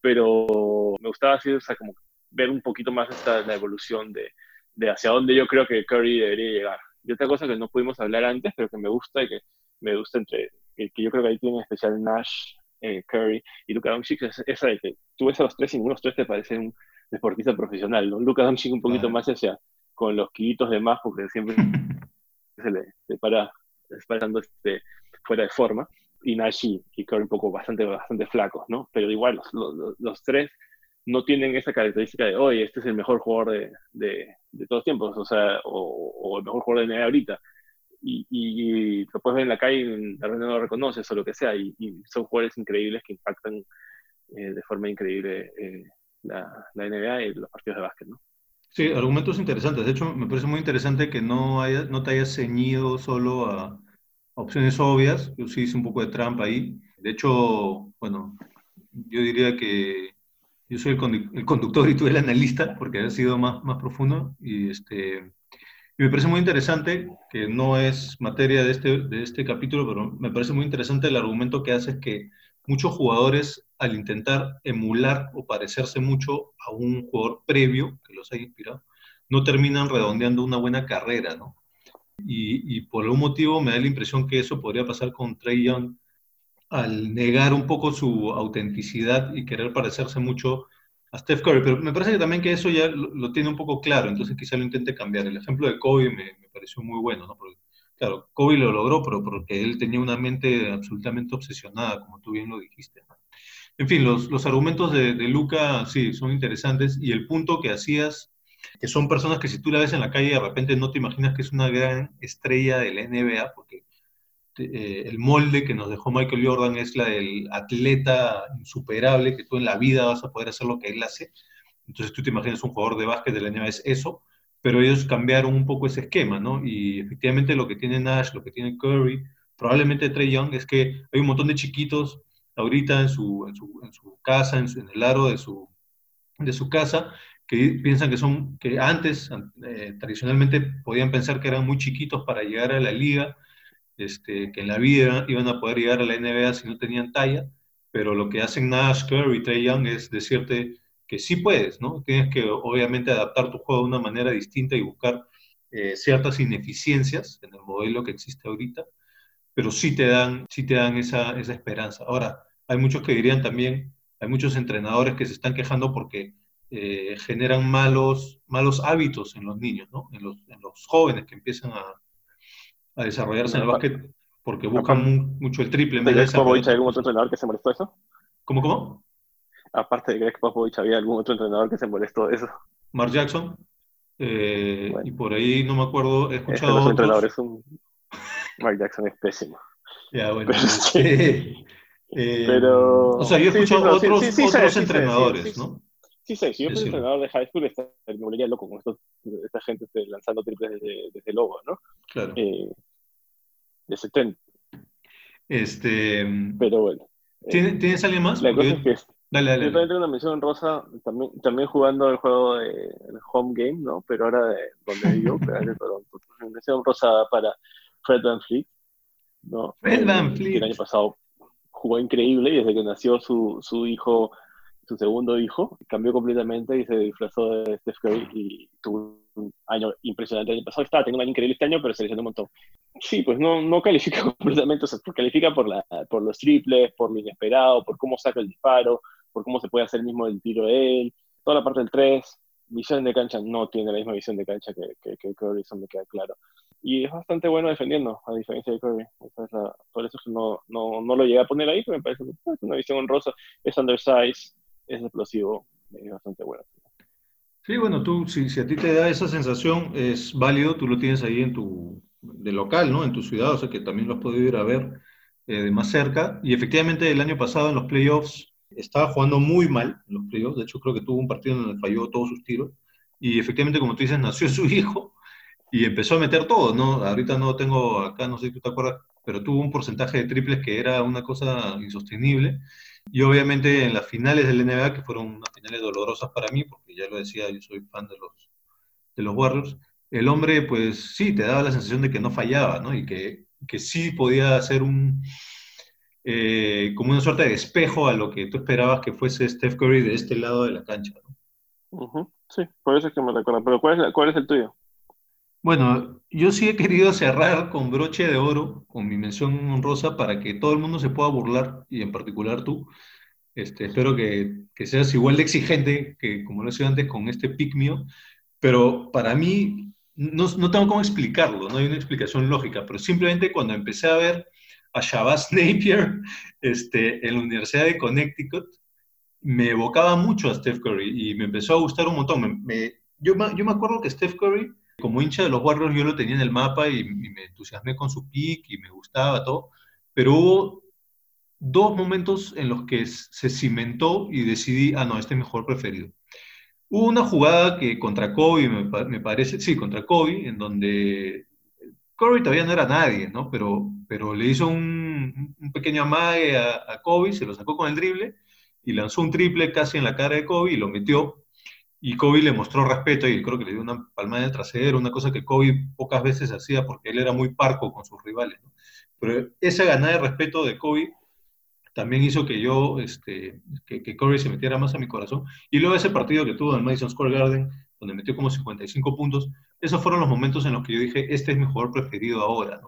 S2: pero me gustaba así, o sea, como ver un poquito más esta, la evolución de, de hacia dónde yo creo que Curry debería llegar. Y otra cosa que no pudimos hablar antes, pero que me gusta y que me gusta entre, que, yo creo que ahí tiene en especial Nash, eh, Curry y Luka Doncic, es esa de que tú ves a los tres y ninguno de los tres te parece un deportista profesional, ¿no? Luka Doncic un poquito más hacia con los kilitos de más, porque siempre se le se para, se este, fuera de forma, y Nashi y Curry un poco bastante, bastante flacos, ¿no? Pero igual los, los, tres no tienen esa característica de, oye, este es el mejor jugador de, de, de todos los tiempos, o sea, o, el mejor jugador de NBA ahorita. Y, y, lo puedes ver en la calle y de no lo reconoces o lo que sea, y, son jugadores increíbles que impactan eh, de forma increíble eh, la, la, NBA y los partidos de básquet, ¿no?
S1: Sí, argumentos interesantes. De hecho, me parece muy interesante que no, haya, no te hayas ceñido solo a, opciones obvias. Yo sí hice un poco de trampa ahí. De hecho, bueno, yo diría que yo soy el, conductor y tú el analista, porque ha sido más, más profundo. Y, este, y me parece muy interesante, que no es materia de este, de este capítulo, pero me parece muy interesante el argumento que hace que muchos jugadores, al intentar emular o parecerse mucho a un jugador previo que los haya inspirado, no terminan redondeando una buena carrera, ¿no? Y, por algún motivo me da la impresión que eso podría pasar con Trey Young al negar un poco su autenticidad y querer parecerse mucho a Steph Curry. Pero me parece que también que eso ya lo, tiene un poco claro, entonces quizá lo intente cambiar. El ejemplo de Kobe me, pareció muy bueno, ¿no? Claro, Kobe lo logró, pero porque él tenía una mente absolutamente obsesionada, como tú bien lo dijiste. En fin, los, los argumentos de, de Luca, sí, son interesantes y el punto que hacías que son personas que si tú la ves en la calle de repente no te imaginas que es una gran estrella de la NBA, porque eh, el molde que nos dejó Michael Jordan es la del atleta insuperable, que tú en la vida vas a poder hacer lo que él hace. Entonces tú te imaginas un jugador de básquet de la NBA es eso, pero ellos cambiaron un poco ese esquema, ¿no? Y efectivamente lo que tiene Nash, lo que tiene Curry, probablemente Trey Young, es que hay un montón de chiquitos ahorita en su, en su, en su casa, en, en, el aro de su, de su casa, que piensan que son, que antes, eh, tradicionalmente, podían pensar que eran muy chiquitos para llegar a la liga, este, que en la vida iban a poder llegar a la NBA si no tenían talla, pero lo que hacen Nash, Curry, Trey Young es decirte que sí puedes, ¿no? Tienes que obviamente adaptar tu juego de una manera distinta y buscar eh, ciertas ineficiencias en el modelo que existe ahorita, pero sí te dan, sí te dan esa, esa esperanza. Ahora, hay muchos que dirían también, hay muchos entrenadores que se están quejando porque eh, generan malos, malos hábitos en los niños, ¿no? en, los, en los jóvenes que empiezan a, a desarrollarse en el básquet porque buscan mucho el triple.
S2: ¿De Greg Popovich algún otro entrenador que se molestó eso?
S1: ¿Cómo, cómo?
S2: Aparte de Greg Popovich, ¿había algún otro entrenador que se molestó de eso?
S1: Mark Jackson. Eh, y por ahí no me acuerdo, he escuchado.
S2: Este no es un Mark Jackson es pésimo.
S1: Ya, bueno. Pero, eh, pero... O sea, yo he escuchado otros, otros entrenadores, ¿no?
S2: Sí, sí, si yo fuera entrenador de high school, me volvería loco con esta gente este, lanzando triples desde, desde Lobo, ¿no?
S1: Claro.
S2: Eh, de 70.
S1: Este,
S2: Pero bueno.
S1: ¿Tienes, alguien más?
S2: La cosa es que
S1: Dale, dale.
S2: Yo también tengo una mención rosa, también, también jugando el juego de el home game, ¿no? Pero ahora de donde yo, pero Toronto. Mención rosa para Fred Van Fleet, ¿no?
S1: Fred Van
S2: Que
S1: Fleet.
S2: el año pasado jugó increíble y desde que nació su, su hijo, su segundo hijo, cambió completamente y se disfrazó de Steph Curry y tuvo un año impresionante el año pasado. Estaba teniendo un año increíble este año, pero se lesionó un montón. Sí, pues no, no califica completamente, o sea, califica por, la, por los triples, por lo inesperado, por cómo saca el disparo, por cómo se puede hacer mismo el tiro de él, toda la parte del 3, visión de cancha, no tiene la misma visión de cancha que, que, que Curry, eso me queda claro. Y es bastante bueno defendiendo, a diferencia de Curry. Es la, por eso no, no, no, lo llegué a poner ahí, pero me parece que es una visión honrosa, es undersize, es explosivo, es bastante bueno.
S1: Sí, bueno, tú, si, si, a ti te da esa sensación, es válido, tú lo tienes ahí en tu, de local, ¿no? En tu ciudad, o sea que también lo has podido ir a ver eh, de más cerca. Y efectivamente el año pasado en los playoffs estaba jugando muy mal en los playoffs, de hecho creo que tuvo un partido en donde falló todos sus tiros, y efectivamente, como tú dices, nació su hijo y empezó a meter todo, ¿no? Ahorita no tengo acá, no sé si tú te acuerdas, pero tuvo un porcentaje de triples que era una cosa insostenible, y obviamente en las finales del NBA, que fueron unas finales dolorosas para mí, porque ya lo decía, yo soy fan de los, de los Warriors, el hombre, pues sí, te daba la sensación de que no fallaba, ¿no? Y que, que sí podía hacer un, eh, como una suerte de espejo a lo que tú esperabas que fuese Steph Curry de este lado de la cancha. ¿no?
S2: Sí, por eso es que me recuerdo. Pero ¿cuál es, ¿cuál es el tuyo?
S1: Bueno, yo sí he querido cerrar con broche de oro, con mi mención honrosa, para que todo el mundo se pueda burlar, y en particular tú. Este, espero que, que seas igual de exigente que como lo he sido antes con este pick mío, pero para mí no, no tengo cómo explicarlo, no hay una explicación lógica, pero simplemente cuando empecé a ver a Shabazz Napier este, en la Universidad de Connecticut, me evocaba mucho a Steph Curry y me empezó a gustar un montón. Me, me, yo, yo, me acuerdo que Steph Curry, como hincha de los Warriors, yo lo tenía en el mapa y, me entusiasmé con su pick y me gustaba todo, pero hubo dos momentos en los que se cimentó y decidí, ah, no, este es jugador preferido. Hubo una jugada que contra Kobe, me, parece, sí, contra Kobe, en donde Curry todavía no era nadie, ¿no? Pero, pero le hizo un, un pequeño amague a, a, Kobe, se lo sacó con el drible y lanzó un triple casi en la cara de Kobe y lo metió. Y Kobe le mostró respeto y creo que le dio una palmada en el trasero, una cosa que Kobe pocas veces hacía porque él era muy parco con sus rivales. Pero esa ganada de respeto de Kobe también hizo que yo, este, que, Curry se metiera más a mi corazón. Y luego ese partido que tuvo en Madison Square Garden, donde metió como 55 puntos, esos fueron los momentos en los que yo dije, este es mi jugador preferido ahora.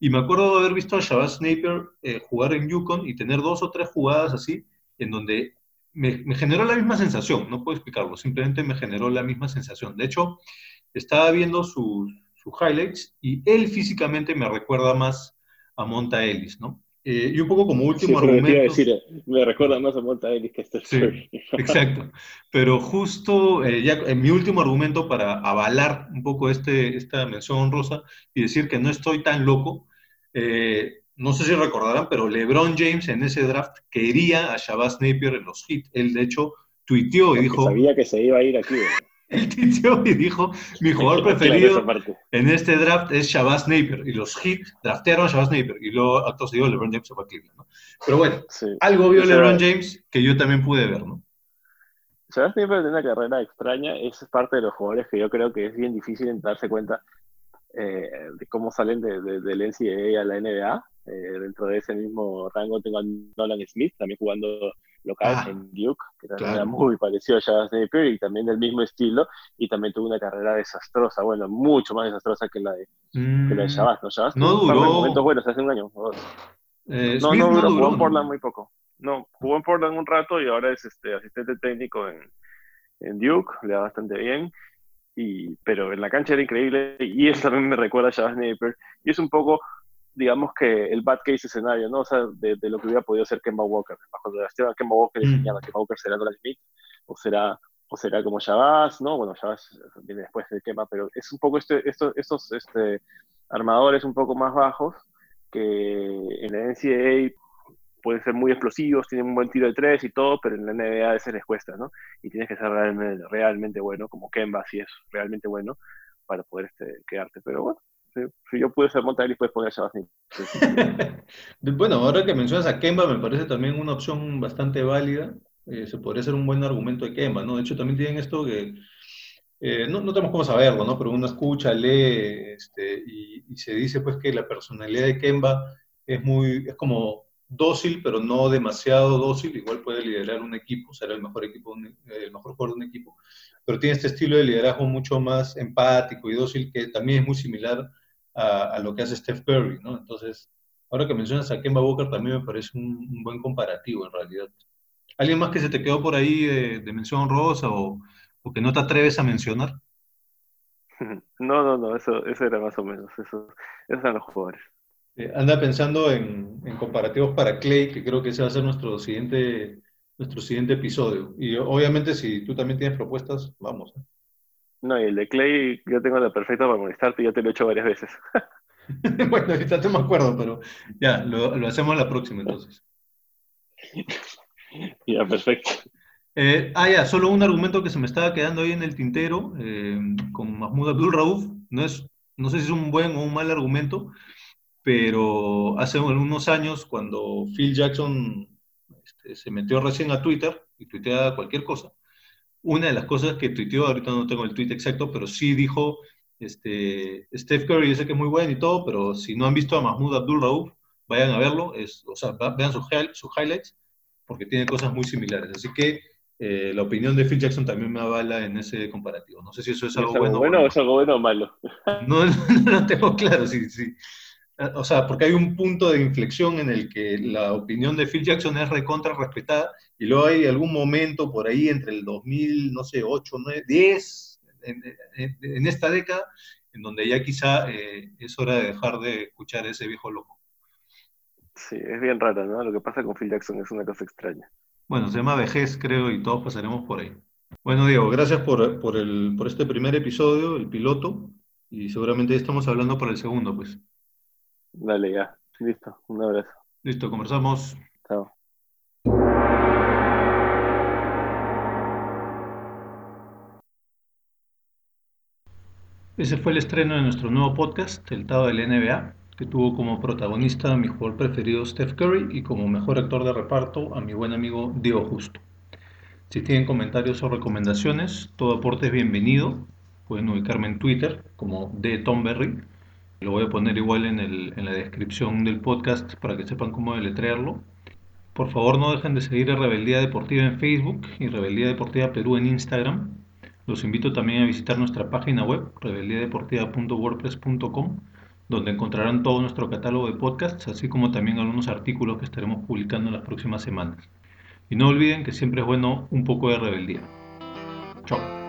S1: Y me acuerdo de haber visto a Shabazz Napier eh, jugar en Yukon y tener dos o tres jugadas así, en donde me, me, generó la misma sensación, no puedo explicarlo, simplemente me generó la misma sensación. De hecho, estaba viendo sus su highlights y él físicamente me recuerda más a Monta Ellis, ¿no? Eh, y un poco como último
S2: sí,
S1: argumento.
S2: Decir, me recuerda más a Monta Ellis que este
S1: sí, Exacto. Pero justo eh, ya en mi último argumento para avalar un poco este, esta mención honrosa y decir que no estoy tan loco, eh, no sé si recordarán, pero LeBron James en ese draft quería a Shabazz Napier en los hits. Él, de hecho, tuiteó y dijo.
S2: Sabía que se iba a ir aquí.
S1: Él tuiteó y dijo: Mi jugador preferido en este draft es Shabazz Napier. Y los hits draftearon a Shabazz Napier. Y luego, acto seguido, LeBron James se fue a Cleveland. ¿no? Pero bueno, sí. algo vio LeBron James que yo también pude ver, ¿no?
S2: Shabazz Napier tiene una carrera extraña. Es parte de los jugadores que yo creo que es bien difícil en darse cuenta eh, de cómo salen de, de, del NCAA a la NBA. Eh, dentro de ese mismo rango tengo a Nolan Smith, también jugando local ah, en Duke, que también claro. era muy parecido a Shabazz Napier y también del mismo estilo, y también tuvo una carrera desastrosa, bueno, mucho más desastrosa que la de, mm, que la de Shabazz, ¿no? Shabazz
S1: no duró.
S2: momentos buenos hace un año.
S1: Eh,
S2: no, no,
S1: no
S2: duró, jugó en Portland muy poco. No, jugó en Portland un rato y ahora es este asistente técnico en, en Duke, le da bastante bien. Y, pero en la cancha era increíble y eso también me recuerda a Shabazz Napier y es un poco digamos que el bad case escenario, ¿no? O sea, de, de lo que hubiera podido ser Kemba Walker. Bajo la Kemba Walker
S1: Mm.
S2: Kemba Walker será Nolan Smith, o será, o será como Shabazz, ¿no? Bueno, Shabazz viene después de Kemba, pero es un poco este, esto, estos este, armadores un poco más bajos que en la NCAA pueden ser muy explosivos, tienen un buen tiro de tres y todo, pero en la NBA a veces les cuesta, ¿no? Y tienes que ser realmente, realmente bueno, como Kemba, si es realmente bueno, para poder este, quedarte. Pero bueno, si yo pude ser Montaña, puedes poner a Shabazz
S1: bueno, ahora que mencionas a Kemba, me parece también una opción bastante válida. eh, se podría ser un buen argumento de Kemba, ¿no? De hecho, también tienen esto que eh, no, no, tenemos cómo saberlo, ¿no? Pero uno escucha, lee, este, y, y, se dice pues que la personalidad de Kemba es muy, es como dócil, pero no demasiado dócil, igual puede liderar un equipo, será el mejor equipo, el mejor jugador de un equipo, pero tiene este estilo de liderazgo mucho más empático y dócil que también es muy similar a, lo que hace Steph Curry, ¿no? Entonces, ahora que mencionas a Kemba Walker también me parece un, un buen comparativo en realidad. ¿Alguien más que se te quedó por ahí de, de mención rosa o, o, que no te atreves a mencionar?
S2: No, no, no, eso, eso era más o menos, eso, esos eran los jugadores.
S1: Eh, anda pensando en, en, comparativos para Clay, que creo que ese va a ser nuestro siguiente, nuestro siguiente episodio. Y obviamente si tú también tienes propuestas, vamos.
S2: No, y el de Clay yo tengo la perfecta para molestarte, ya te lo he hecho varias veces.
S1: bueno, ahorita no me acuerdo, pero ya, lo, lo hacemos la próxima entonces.
S2: ya, perfecto.
S1: Eh, ah, ya, solo un argumento que se me estaba quedando ahí en el tintero eh, con Mahmoud Abdul Rauf. No, es, no sé si es un buen o un mal argumento, pero hace unos años, cuando Phil Jackson este, se metió recién a Twitter y tuiteaba cualquier cosa, una de las cosas que tuiteó, ahorita no tengo el tweet exacto, pero sí dijo, este, Steph Curry dice que es muy bueno y todo, pero si no han visto a Mahmoud Abdul Rauf, vayan a verlo, es, o sea, vean sus, sus highlights, porque tiene cosas muy similares. Así que eh, la opinión de Phil Jackson también me avala en ese comparativo. No sé si eso es algo,
S2: ¿Es algo
S1: bueno,
S2: bueno o es algo bueno o malo.
S1: No, no lo tengo claro, sí, sí. O sea, porque hay un punto de inflexión en el que la opinión de Phil Jackson es recontra respetada y luego hay algún momento por ahí entre el 2000, no sé, 8, 9, 10, en, en, en esta década, en donde ya quizá eh, es hora de dejar de escuchar a ese viejo loco.
S2: Sí, es bien raro, ¿no? Lo que pasa con Phil Jackson es una cosa extraña.
S1: Bueno, se llama vejez, creo, y todos pasaremos por ahí. Bueno, Diego, gracias por, por, el, por este primer episodio, el piloto, y seguramente estamos hablando por el segundo, pues.
S2: Dale, ya. Listo. Un abrazo.
S1: Listo, conversamos.
S2: Chao.
S1: Ese fue el estreno de nuestro nuevo podcast, El Tao del NBA, que tuvo como protagonista a mi jugador preferido Steph Curry y como mejor actor de reparto a mi buen amigo Diego Justo. Si tienen comentarios o recomendaciones, todo aporte es bienvenido. Pueden ubicarme en Twitter como de Tomberry. Lo voy a poner igual en, el, en la descripción del podcast para que sepan cómo deletrearlo. Por favor, no dejen de seguir a Rebeldía Deportiva en Facebook y Rebeldía Deportiva Perú en Instagram. Los invito también a visitar nuestra página web, rebeldiadeportiva.wordpress.com, donde encontrarán todo nuestro catálogo de podcasts, así como también algunos artículos que estaremos publicando en las próximas semanas. Y no olviden que siempre es bueno un poco de rebeldía. Chao.